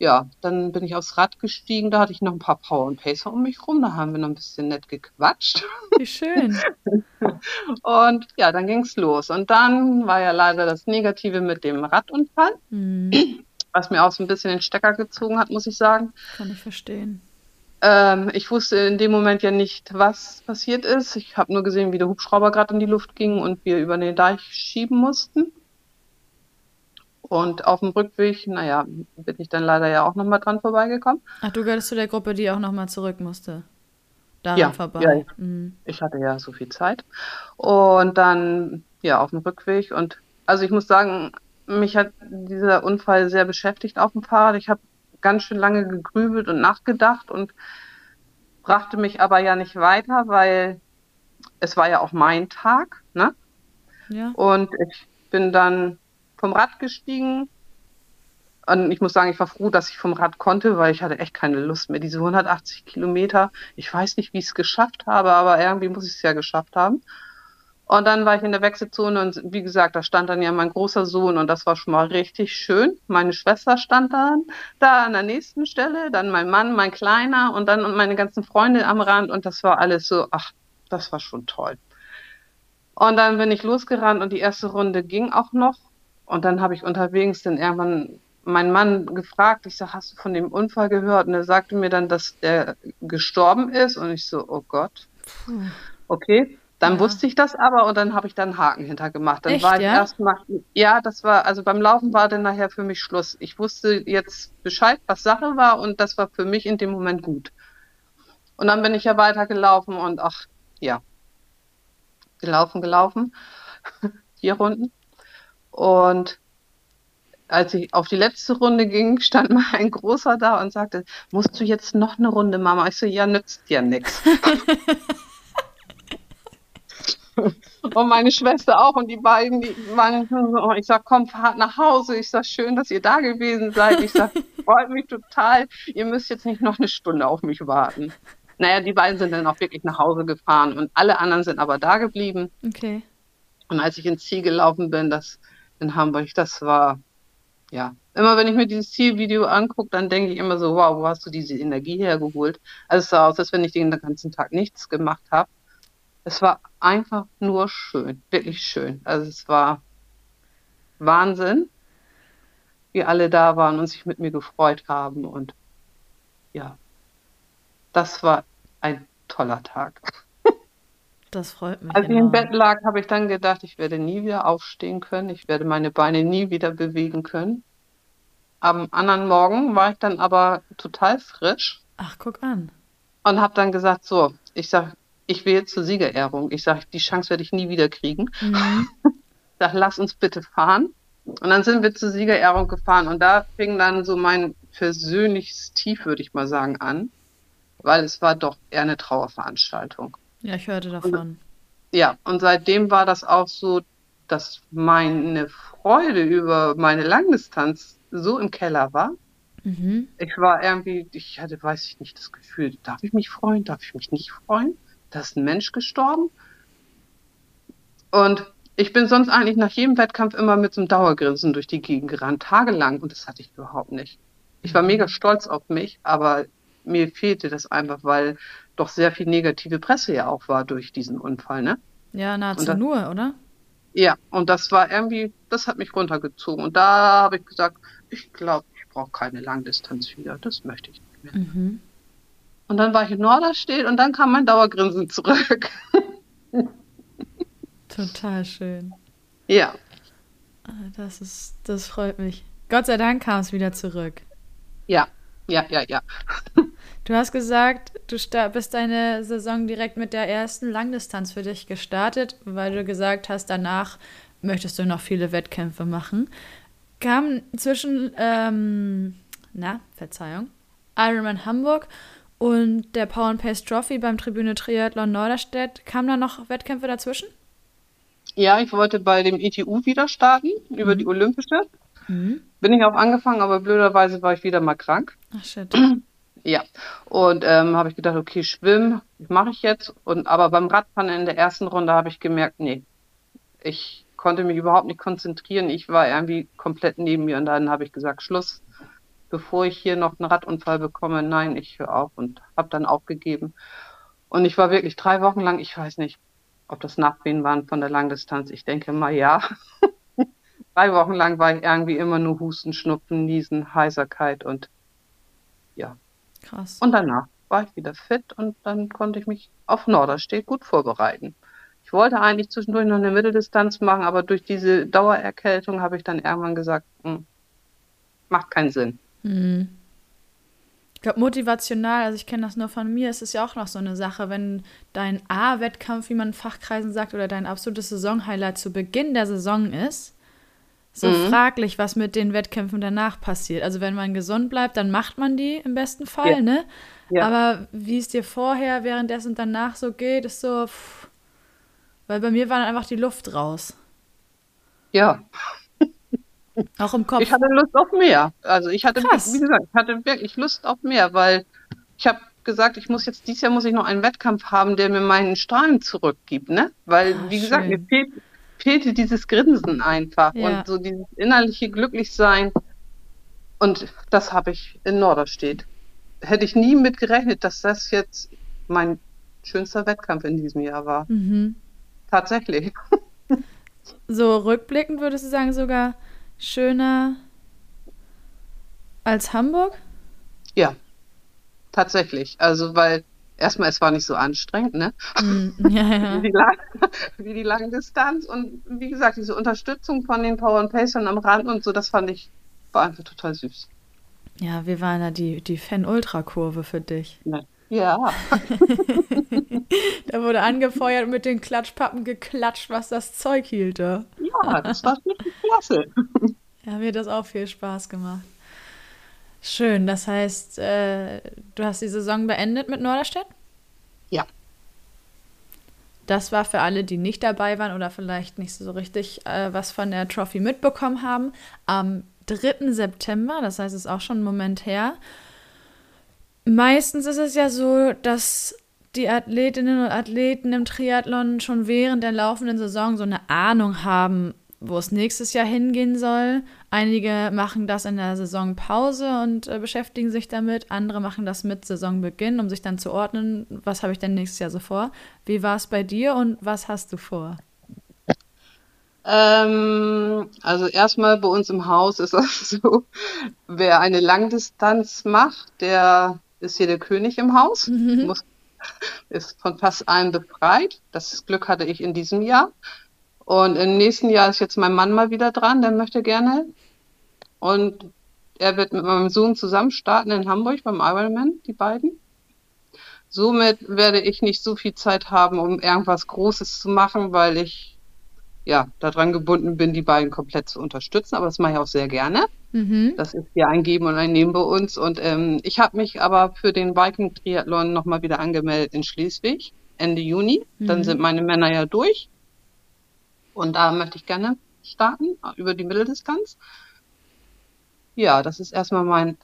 Ja, dann bin ich aufs Rad gestiegen, da hatte ich noch ein paar Power und Pacer um mich rum, da haben wir noch ein bisschen nett gequatscht. Wie schön. Und ja, dann ging's los. Und dann war ja leider das Negative mit dem Radunfall, Hm, was mir auch so ein bisschen den Stecker gezogen hat, muss ich sagen. kann ich verstehen. Ähm, ich wusste in dem Moment ja nicht, was passiert ist. Ich habe nur gesehen, wie der Hubschrauber gerade in die Luft ging und wir über den Deich schieben mussten. Und auf dem Rückweg, naja, bin ich dann leider ja auch nochmal dran vorbeigekommen. Ach, du gehörst zu der Gruppe, die auch nochmal zurück musste. Daran Ja, vorbei. ja. Mhm. Ich hatte ja so viel Zeit. Und dann, ja, auf dem Rückweg. Und also ich muss sagen, mich hat dieser Unfall sehr beschäftigt auf dem Fahrrad. Ich habe ganz schön lange gegrübelt und nachgedacht und brachte mich aber ja nicht weiter, weil es war ja auch mein Tag, ne? Ja. Und ich bin dann vom Rad gestiegen. Und ich muss sagen, ich war froh, dass ich vom Rad konnte, weil ich hatte echt keine Lust mehr. Diese 180 Kilometer, ich weiß nicht, wie ich es geschafft habe, aber irgendwie muss ich es ja geschafft haben. Und dann war ich in der Wechselzone und wie gesagt, da stand dann ja mein großer Sohn und das war schon mal richtig schön. Meine Schwester stand dann da an der nächsten Stelle, dann mein Mann, mein Kleiner und dann und meine ganzen Freunde am Rand und das war alles so, ach, das war schon toll. Und dann bin ich losgerannt und die erste Runde ging auch noch. Und dann habe ich unterwegs dann irgendwann meinen Mann gefragt. Ich sage, hast du von dem Unfall gehört? Und er sagte mir dann, dass der gestorben ist. Und ich so, oh Gott, okay. Dann Ja. wusste ich das aber und dann habe ich dann einen Haken hintergemacht. Dann Echt, war ich ja? erstmal, ja, das war, also beim Laufen war dann nachher für mich Schluss. Ich wusste jetzt Bescheid, was Sache war und das war für mich in dem Moment gut. Und dann bin ich ja weitergelaufen und ach, ja, gelaufen, gelaufen, vier Runden. Und als ich auf die letzte Runde ging, stand mal ein Großer da und sagte, musst du jetzt noch eine Runde, Mama? Ich so, ja, nützt ja nichts. Und meine Schwester auch und die beiden, die waren so, oh, ich sag, komm, fahrt nach Hause. Ich sag, schön, dass ihr da gewesen seid. Ich sag, freut mich total. Ihr müsst jetzt nicht noch eine Stunde auf mich warten. Naja, die beiden sind dann auch wirklich nach Hause gefahren und alle anderen sind aber da geblieben. Okay. Und als ich ins Ziel gelaufen bin, das in Hamburg, das war, ja, immer wenn ich mir dieses Zielvideo angucke, dann denke ich immer so, wow, wo hast du diese Energie hergeholt? Also es sah aus, als wenn ich den ganzen Tag nichts gemacht habe. Es war einfach nur schön, wirklich schön. Also es war Wahnsinn, wie alle da waren und sich mit mir gefreut haben. Und ja, das war ein toller Tag. Das freut mich. Als ich im enorm. Bett lag, habe ich dann gedacht, ich werde nie wieder aufstehen können. Ich werde meine Beine nie wieder bewegen können. Am anderen Morgen war ich dann aber total frisch Ach, guck an. und habe dann gesagt, so, ich sag, ich will jetzt zur Siegerehrung. Ich sage, die Chance werde ich nie wieder kriegen. Mhm. Ich sag, lass uns bitte fahren. Und dann sind wir zur Siegerehrung gefahren und da fing dann so mein persönliches Tief, würde ich mal sagen, an, weil es war doch eher eine Trauerveranstaltung. Ja, ich hörte davon. Ja, und seitdem war das auch so, dass meine Freude über meine Langdistanz so im Keller war. Mhm. Ich war irgendwie, ich hatte, weiß ich nicht, das Gefühl, darf ich mich freuen, darf ich mich nicht freuen? Da ist ein Mensch gestorben. Und ich bin sonst eigentlich nach jedem Wettkampf immer mit so einem Dauergrinsen durch die Gegend gerannt, tagelang, und das hatte ich überhaupt nicht. Ich war mega stolz auf mich, aber mir fehlte das einfach, weil doch sehr viel negative Presse ja auch war durch diesen Unfall, ne? Ja, nahezu dann- nur, oder? Ja, und das war irgendwie, das hat mich runtergezogen. Und da habe ich gesagt, ich glaube, ich brauche keine Langdistanz wieder. Das möchte ich nicht mehr. Mhm. Und dann war ich in Norderstedt und dann kam mein Dauergrinsen zurück. Total schön. Ja. Ah, das ist, das freut mich. Gott sei Dank kam es wieder zurück. Ja, ja, ja, ja. Du hast gesagt, du bist deine Saison direkt mit der ersten Langdistanz für dich gestartet, weil du gesagt hast, danach möchtest du noch viele Wettkämpfe machen. Kam zwischen, ähm, na, Verzeihung, Ironman Hamburg und der Power and Pace Trophy beim Tribüne Triathlon Norderstedt, kamen da noch Wettkämpfe dazwischen? Ja, ich wollte bei dem ETU wieder starten, mhm. über die Olympische. Mhm. Bin ich auch angefangen, aber blöderweise war ich wieder mal krank. Ach shit. Ja, und ähm, habe ich gedacht, okay, schwimmen mache ich jetzt. Und aber beim Radfahren in der ersten Runde habe ich gemerkt, nee, ich konnte mich überhaupt nicht konzentrieren. Ich war irgendwie komplett neben mir und dann habe ich gesagt, Schluss, bevor ich hier noch einen Radunfall bekomme. Nein, ich höre auf und habe dann aufgegeben. Und ich war wirklich drei Wochen lang, ich weiß nicht, ob das Nachwehen waren von der Langdistanz. Ich denke mal ja. drei Wochen lang war ich irgendwie immer nur Husten, Schnupfen, Niesen, Heiserkeit und ja. Krass. Und danach war ich wieder fit und dann konnte ich mich auf Norderstedt gut vorbereiten. Ich wollte eigentlich zwischendurch noch eine Mitteldistanz machen, aber durch diese Dauererkältung habe ich dann irgendwann gesagt, hm, macht keinen Sinn. Mhm. Ich glaube, motivational, also ich kenne das nur von mir, ist es ja auch noch so eine Sache, wenn dein A-Wettkampf, wie man in Fachkreisen sagt, oder dein absolutes Saisonhighlight zu Beginn der Saison ist, so mhm. fraglich, was mit den Wettkämpfen danach passiert. Also wenn man gesund bleibt, dann macht man die im besten Fall, ja. ne? Ja. Aber wie es dir vorher, währenddessen und danach so geht, ist so, pff, weil bei mir war dann einfach die Luft raus. Ja. Auch im Kopf. Ich hatte Lust auf mehr. Also ich hatte, Krass. wie gesagt, ich hatte wirklich Lust auf mehr, weil ich habe gesagt, ich muss jetzt dieses Jahr muss ich noch einen Wettkampf haben, der mir meinen Strahlen zurückgibt, ne? Weil, ah, wie gesagt, mir fehlt, fehlte dieses Grinsen einfach ja. und so dieses innerliche Glücklichsein. Und das habe ich in Norderstedt. Hätte ich nie mit gerechnet, dass das jetzt mein schönster Wettkampf in diesem Jahr war. Mhm. Tatsächlich. So rückblickend würdest du sagen, sogar schöner als Hamburg? Ja, tatsächlich. Also, weil erstmal, es war nicht so anstrengend, ne? Mm, ja, ja. wie, die Lang wie die lange Distanz und wie gesagt, diese Unterstützung von den Power and Pacern am Rand und so, das fand ich, war einfach total süß. Ja, wir waren ja die, die Fan-Ultra-Kurve für dich. Ja. da wurde angefeuert und mit den Klatschpappen geklatscht, was das Zeug hielte. Ja, das war wirklich klasse. Ja, mir hat das auch viel Spaß gemacht. Schön, das heißt, äh, du hast die Saison beendet mit Norderstedt? Ja. Das war für alle, die nicht dabei waren oder vielleicht nicht so richtig äh, was von der Trophy mitbekommen haben. Am 3. September, das heißt, es ist auch schon ein Moment her. Meistens ist es ja so, dass die Athletinnen und Athleten im Triathlon schon während der laufenden Saison so eine Ahnung haben, wo es nächstes Jahr hingehen soll. Einige machen das in der Saisonpause und äh, beschäftigen sich damit. Andere machen das mit Saisonbeginn, um sich dann zu ordnen, was habe ich denn nächstes Jahr so vor. Wie war es bei dir und was hast du vor? Ähm, also erstmal bei uns im Haus ist das so, wer eine Langdistanz macht, der ist hier der König im Haus, mhm. muss, ist von fast allem befreit. Das Glück hatte ich in diesem Jahr. Und im nächsten Jahr ist jetzt mein Mann mal wieder dran, der möchte gerne. Und er wird mit meinem Sohn zusammen starten in Hamburg beim Ironman, die beiden. Somit werde ich nicht so viel Zeit haben, um irgendwas Großes zu machen, weil ich ja daran gebunden bin, die beiden komplett zu unterstützen. Aber das mache ich auch sehr gerne. Mhm. Das ist ja ein Geben und ein Nehmen bei uns. Und ähm, ich habe mich aber für den Viking-Triathlon nochmal wieder angemeldet in Schleswig Ende Juni. Mhm. Dann sind meine Männer ja durch. Und da möchte ich gerne starten, über die Mitteldistanz. Ja, das ist erstmal mein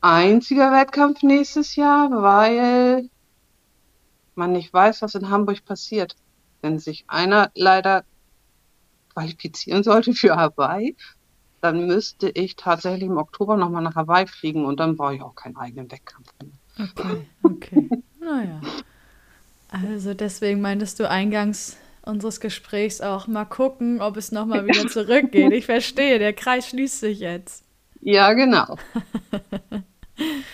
einziger Wettkampf nächstes Jahr, weil man nicht weiß, was in Hamburg passiert. Wenn sich einer leider qualifizieren sollte für Hawaii, dann müsste ich tatsächlich im Oktober nochmal nach Hawaii fliegen und dann brauche ich auch keinen eigenen Wettkampf Okay, okay. naja. Also deswegen meintest du eingangs, unseres Gesprächs auch. Mal gucken, ob es nochmal wieder zurückgeht. Ich verstehe, der Kreis schließt sich jetzt. Ja, genau.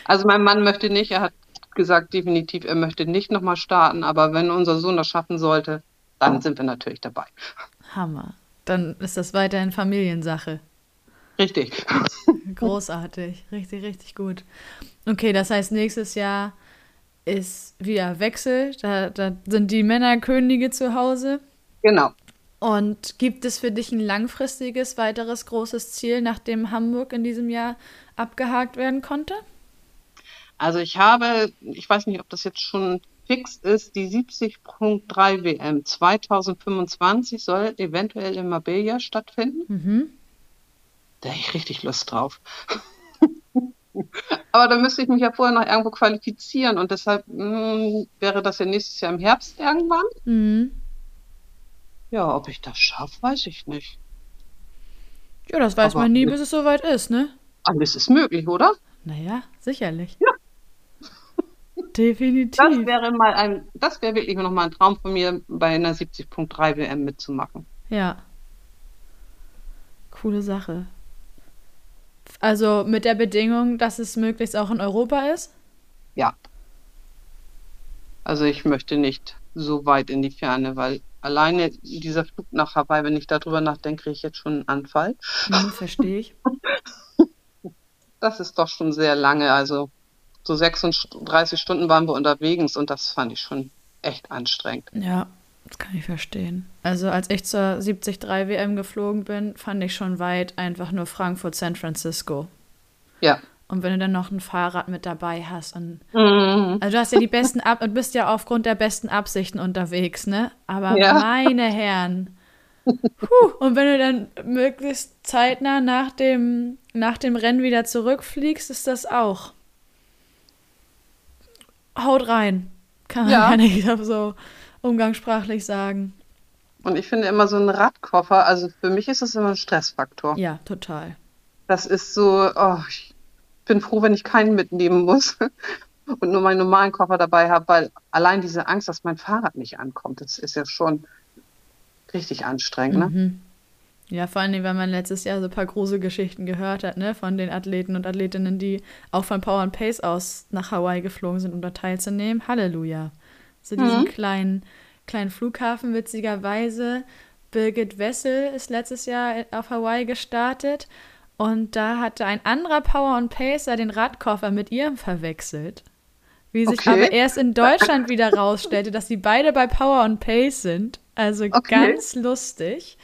Also mein Mann möchte nicht, er hat gesagt, definitiv, er möchte nicht nochmal starten, aber wenn unser Sohn das schaffen sollte, dann sind wir natürlich dabei. Hammer. Dann ist das weiterhin Familiensache. Richtig. Großartig. Richtig, richtig gut. Okay, das heißt, nächstes Jahr ist wieder Wechsel. Da, da sind die Männerkönige zu Hause. Genau. Und gibt es für dich ein langfristiges weiteres großes Ziel, nachdem Hamburg in diesem Jahr abgehakt werden konnte? Also ich habe, ich weiß nicht, ob das jetzt schon fix ist, die 70.3 WM 2025 soll eventuell in Marbella stattfinden. Mhm. Da hätte ich richtig Lust drauf. Aber da müsste ich mich ja vorher noch irgendwo qualifizieren und deshalb mh, hm, wäre das ja nächstes Jahr im Herbst irgendwann. Mhm. Ja, ob ich das schaffe, weiß ich nicht. Ja, das weiß Aber man nie, bis es soweit ist, ne? Alles ist möglich, oder? Naja, sicherlich. Ja. Definitiv. Das wäre mal ein, das wäre wirklich noch mal ein Traum von mir, bei einer 70.3 WM mitzumachen. Ja. Coole Sache. Also mit der Bedingung, dass es möglichst auch in Europa ist? Ja. Also ich möchte nicht so weit in die Ferne, weil alleine dieser Flug nach Hawaii, wenn ich darüber nachdenke, kriege ich jetzt schon einen Anfall. Hm, verstehe ich. Das ist doch schon sehr lange. Also so 36 Stunden waren wir unterwegs und das fand ich schon echt anstrengend. Ja, das kann ich verstehen. Also als ich zur 73 WM geflogen bin, fand ich schon weit einfach nur Frankfurt, San Francisco. Ja. Und wenn du dann noch ein Fahrrad mit dabei hast und mhm. also du hast ja die besten Ab und bist ja aufgrund der besten Absichten unterwegs, ne? Aber ja. meine Herren. Puh, und wenn du dann möglichst zeitnah nach dem, nach dem Rennen wieder zurückfliegst, ist das auch. Haut rein. Kann man ja. gar nicht so umgangssprachlich sagen. Und ich finde immer so ein Radkoffer, also für mich ist es immer ein Stressfaktor. Ja, total. Das ist so, oh, ich bin froh, wenn ich keinen mitnehmen muss und nur meinen normalen Koffer dabei habe, weil allein diese Angst, dass mein Fahrrad nicht ankommt, das ist ja schon richtig anstrengend. Ne? Mhm. Ja, vor allem, weil man letztes Jahr so ein paar große Geschichten gehört hat, ne, von den Athleten und Athletinnen, die auch von Power and Pace aus nach Hawaii geflogen sind, um da teilzunehmen. Halleluja. So diesen mhm. kleinen, kleinen Flughafen, witzigerweise. Birgit Wessel ist letztes Jahr auf Hawaii gestartet und da hatte ein anderer Power und Pacer den Radkoffer mit ihrem verwechselt. Wie sich okay. aber erst in Deutschland wieder rausstellte, dass sie beide bei Power und Pace sind. Also okay. ganz lustig.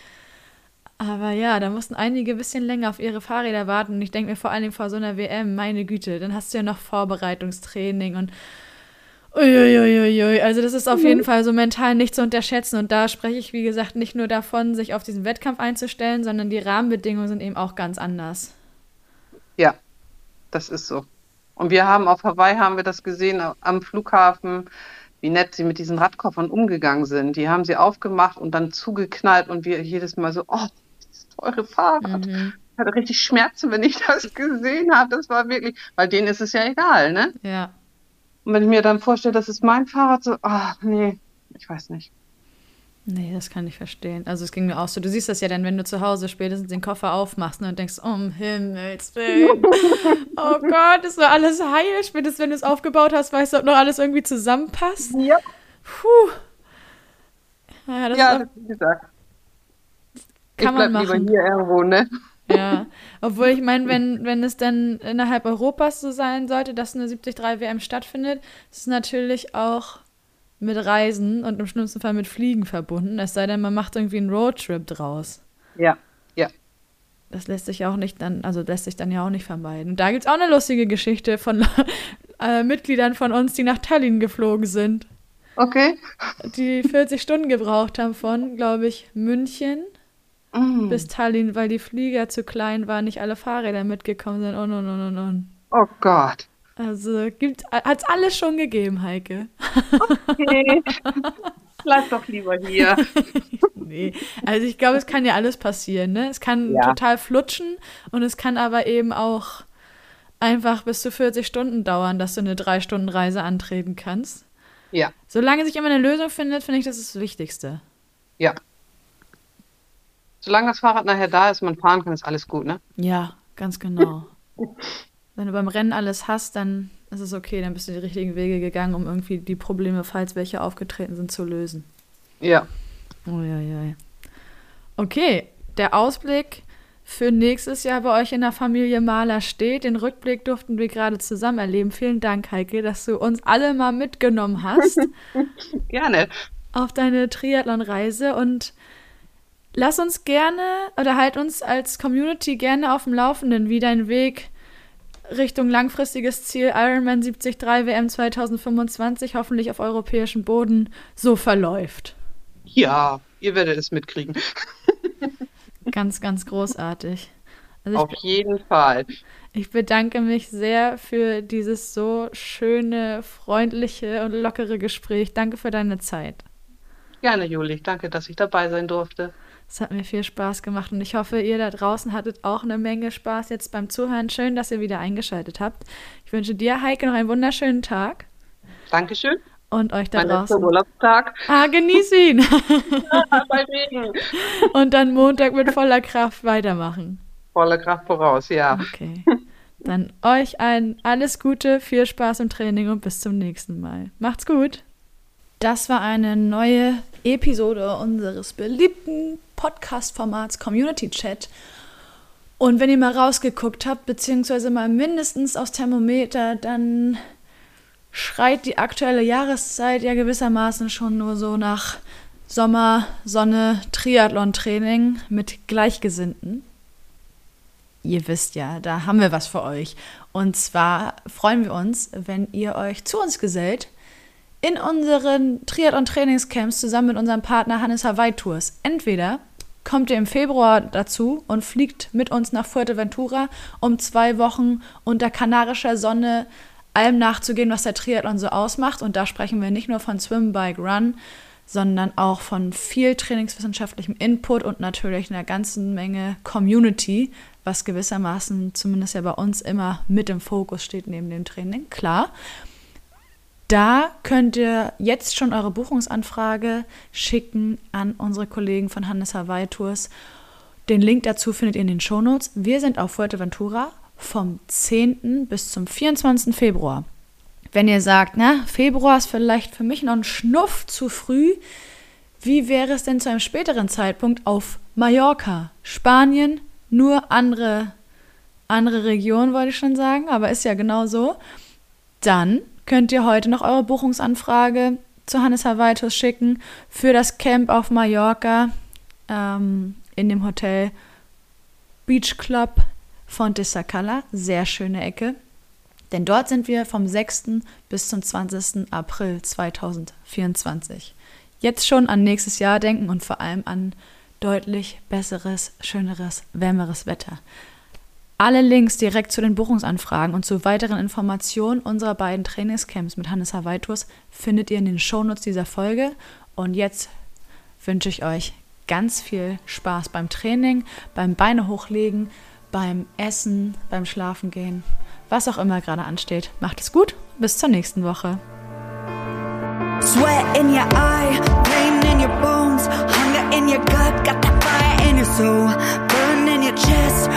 Aber ja, da mussten einige ein bisschen länger auf ihre Fahrräder warten. Und ich denke mir vor allem vor so einer WM, meine Güte, dann hast du ja noch Vorbereitungstraining und Uiuiuiui. Also das ist auf jeden Fall so mental nicht zu unterschätzen. Und da spreche ich, wie gesagt, nicht nur davon, sich auf diesen Wettkampf einzustellen, sondern die Rahmenbedingungen sind eben auch ganz anders. Ja, das ist so. Und wir haben auf Hawaii haben wir das gesehen am Flughafen, wie nett sie mit diesen Radkoffern umgegangen sind. Die haben sie aufgemacht und dann zugeknallt und wir jedes Mal so, oh, das teure Fahrrad. Mhm. Ich hatte richtig Schmerzen, wenn ich das gesehen habe. Das war wirklich, weil denen ist es ja egal, ne? Ja. Und wenn ich mir dann vorstelle, das ist mein Fahrrad, so, ach nee, ich weiß nicht. Nee, das kann ich verstehen. Also es ging mir auch so. Du siehst das ja dann, wenn du zu Hause spätestens den Koffer aufmachst ne, und denkst, um Himmels Willen. oh Gott, ist doch alles heil. Spätestens wenn du es aufgebaut hast, weißt du, ob noch alles irgendwie zusammenpasst. Ja. Puh. Ja, das ja, ist auch, wie gesagt. Kann ich man machen. lieber hier irgendwo, ne? Ja, obwohl ich meine, wenn, wenn es dann innerhalb Europas so sein sollte, dass eine 73 WM stattfindet, ist es natürlich auch mit Reisen und im schlimmsten Fall mit Fliegen verbunden, es sei denn, man macht irgendwie einen Roadtrip draus. Ja, ja. Das lässt sich auch nicht dann, also lässt sich dann ja auch nicht vermeiden. Und da gibt es auch eine lustige Geschichte von äh, Mitgliedern von uns, die nach Tallinn geflogen sind. Okay. Die 40 Stunden gebraucht haben von, glaube ich, München mm. bis Tallinn, weil die Flieger zu klein waren, nicht alle Fahrräder mitgekommen sind und und und und und. Oh Gott. Also hat es alles schon gegeben, Heike. Okay. Bleib doch lieber hier. nee, also ich glaube, es kann ja alles passieren, ne? Es kann ja. total flutschen und es kann aber eben auch einfach bis zu 40 Stunden dauern, dass du eine drei Stunden Reise antreten kannst. Ja. Solange sich immer eine Lösung findet, finde ich, das ist das Wichtigste. Ja. Solange das Fahrrad nachher da ist, man fahren kann, ist alles gut, ne? Ja, ganz genau. Wenn du beim Rennen alles hast, dann ist es okay, dann bist du die richtigen Wege gegangen, um irgendwie die Probleme, falls welche aufgetreten sind, zu lösen. Ja. Oh ja, ja. Okay, der Ausblick für nächstes Jahr bei euch in der Familie Maler steht. Den Rückblick durften wir gerade zusammen erleben. Vielen Dank, Heike, dass du uns alle mal mitgenommen hast. Gerne. Auf deine Triathlon-Reise und lass uns gerne oder halt uns als Community gerne auf dem Laufenden, wie dein Weg Richtung langfristiges Ziel Ironman 73 WM 2025 hoffentlich auf europäischem Boden so verläuft. Ja, ihr werdet es mitkriegen. Ganz, ganz großartig. Also Auf jeden Fall. Ich bedanke mich sehr für dieses so schöne, freundliche und lockere Gespräch. Danke für deine Zeit. Gerne, Juli. Danke, dass ich dabei sein durfte. Es hat mir viel Spaß gemacht und ich hoffe, ihr da draußen hattet auch eine Menge Spaß jetzt beim Zuhören. Schön, dass ihr wieder eingeschaltet habt. Ich wünsche dir, Heike, noch einen wunderschönen Tag. Dankeschön. Und euch da mein draußen. Urlaubstag. Ah, genieß ihn. ja, bei Regen. Und dann Montag mit voller Kraft weitermachen. Voller Kraft voraus, ja. Okay. Dann euch allen alles Gute, viel Spaß im Training und bis zum nächsten Mal. Macht's gut. Das war eine neue Episode unseres beliebten Podcast-Formats Community Chat. Und wenn ihr mal rausgeguckt habt, beziehungsweise mal mindestens aufs Thermometer, dann schreit die aktuelle Jahreszeit ja gewissermaßen schon nur so nach Sommer, Sonne, Triathlon-Training mit Gleichgesinnten. Ihr wisst ja, da haben wir was für euch. Und zwar freuen wir uns, wenn ihr euch zu uns gesellt in unseren Triathlon-Trainingscamps zusammen mit unserem Partner Hannes Hawaii Tours. Entweder kommt ihr im Februar dazu und fliegt mit uns nach Fuerteventura, um zwei Wochen unter kanarischer Sonne allem nachzugehen, was der Triathlon so ausmacht. Und da sprechen wir nicht nur von Swim, Bike, Run, sondern auch von viel trainingswissenschaftlichem Input und natürlich einer ganzen Menge Community, was gewissermaßen zumindest ja bei uns immer mit im Fokus steht neben dem Training. Klar. Da könnt ihr jetzt schon eure Buchungsanfrage schicken an unsere Kollegen von Hannes Hawaii Tours. Den Link dazu findet ihr in den Shownotes. Wir sind auf Fuerteventura vom 10. bis zum 24. Februar. Wenn ihr sagt, na, Februar ist vielleicht für mich noch ein Schnuff zu früh, wie wäre es denn zu einem späteren Zeitpunkt auf Mallorca, Spanien, nur andere, andere Region, wollte ich schon sagen, aber ist ja genau so. Dann könnt ihr heute noch eure Buchungsanfrage zu Hannes Havaitus schicken für das Camp auf Mallorca ähm, in dem Hotel Beach Club Fonte Sacala, sehr schöne Ecke. Denn dort sind wir vom 6. bis zum 20. April 2024. Jetzt schon an nächstes Jahr denken und vor allem an deutlich besseres, schöneres, wärmeres Wetter. Alle Links direkt zu den Buchungsanfragen und zu weiteren Informationen unserer beiden Trainingscamps mit Hannes Hawaii Tours findet ihr in den Shownotes dieser Folge. Und jetzt wünsche ich euch ganz viel Spaß beim Training, beim Beine hochlegen, beim Essen, beim Schlafengehen, was auch immer gerade ansteht. Macht es gut, bis zur nächsten Woche. Sweat in your eye, pain in your bones, hunger in your gut, got that fire in your soul, burn in your chest,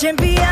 Champion.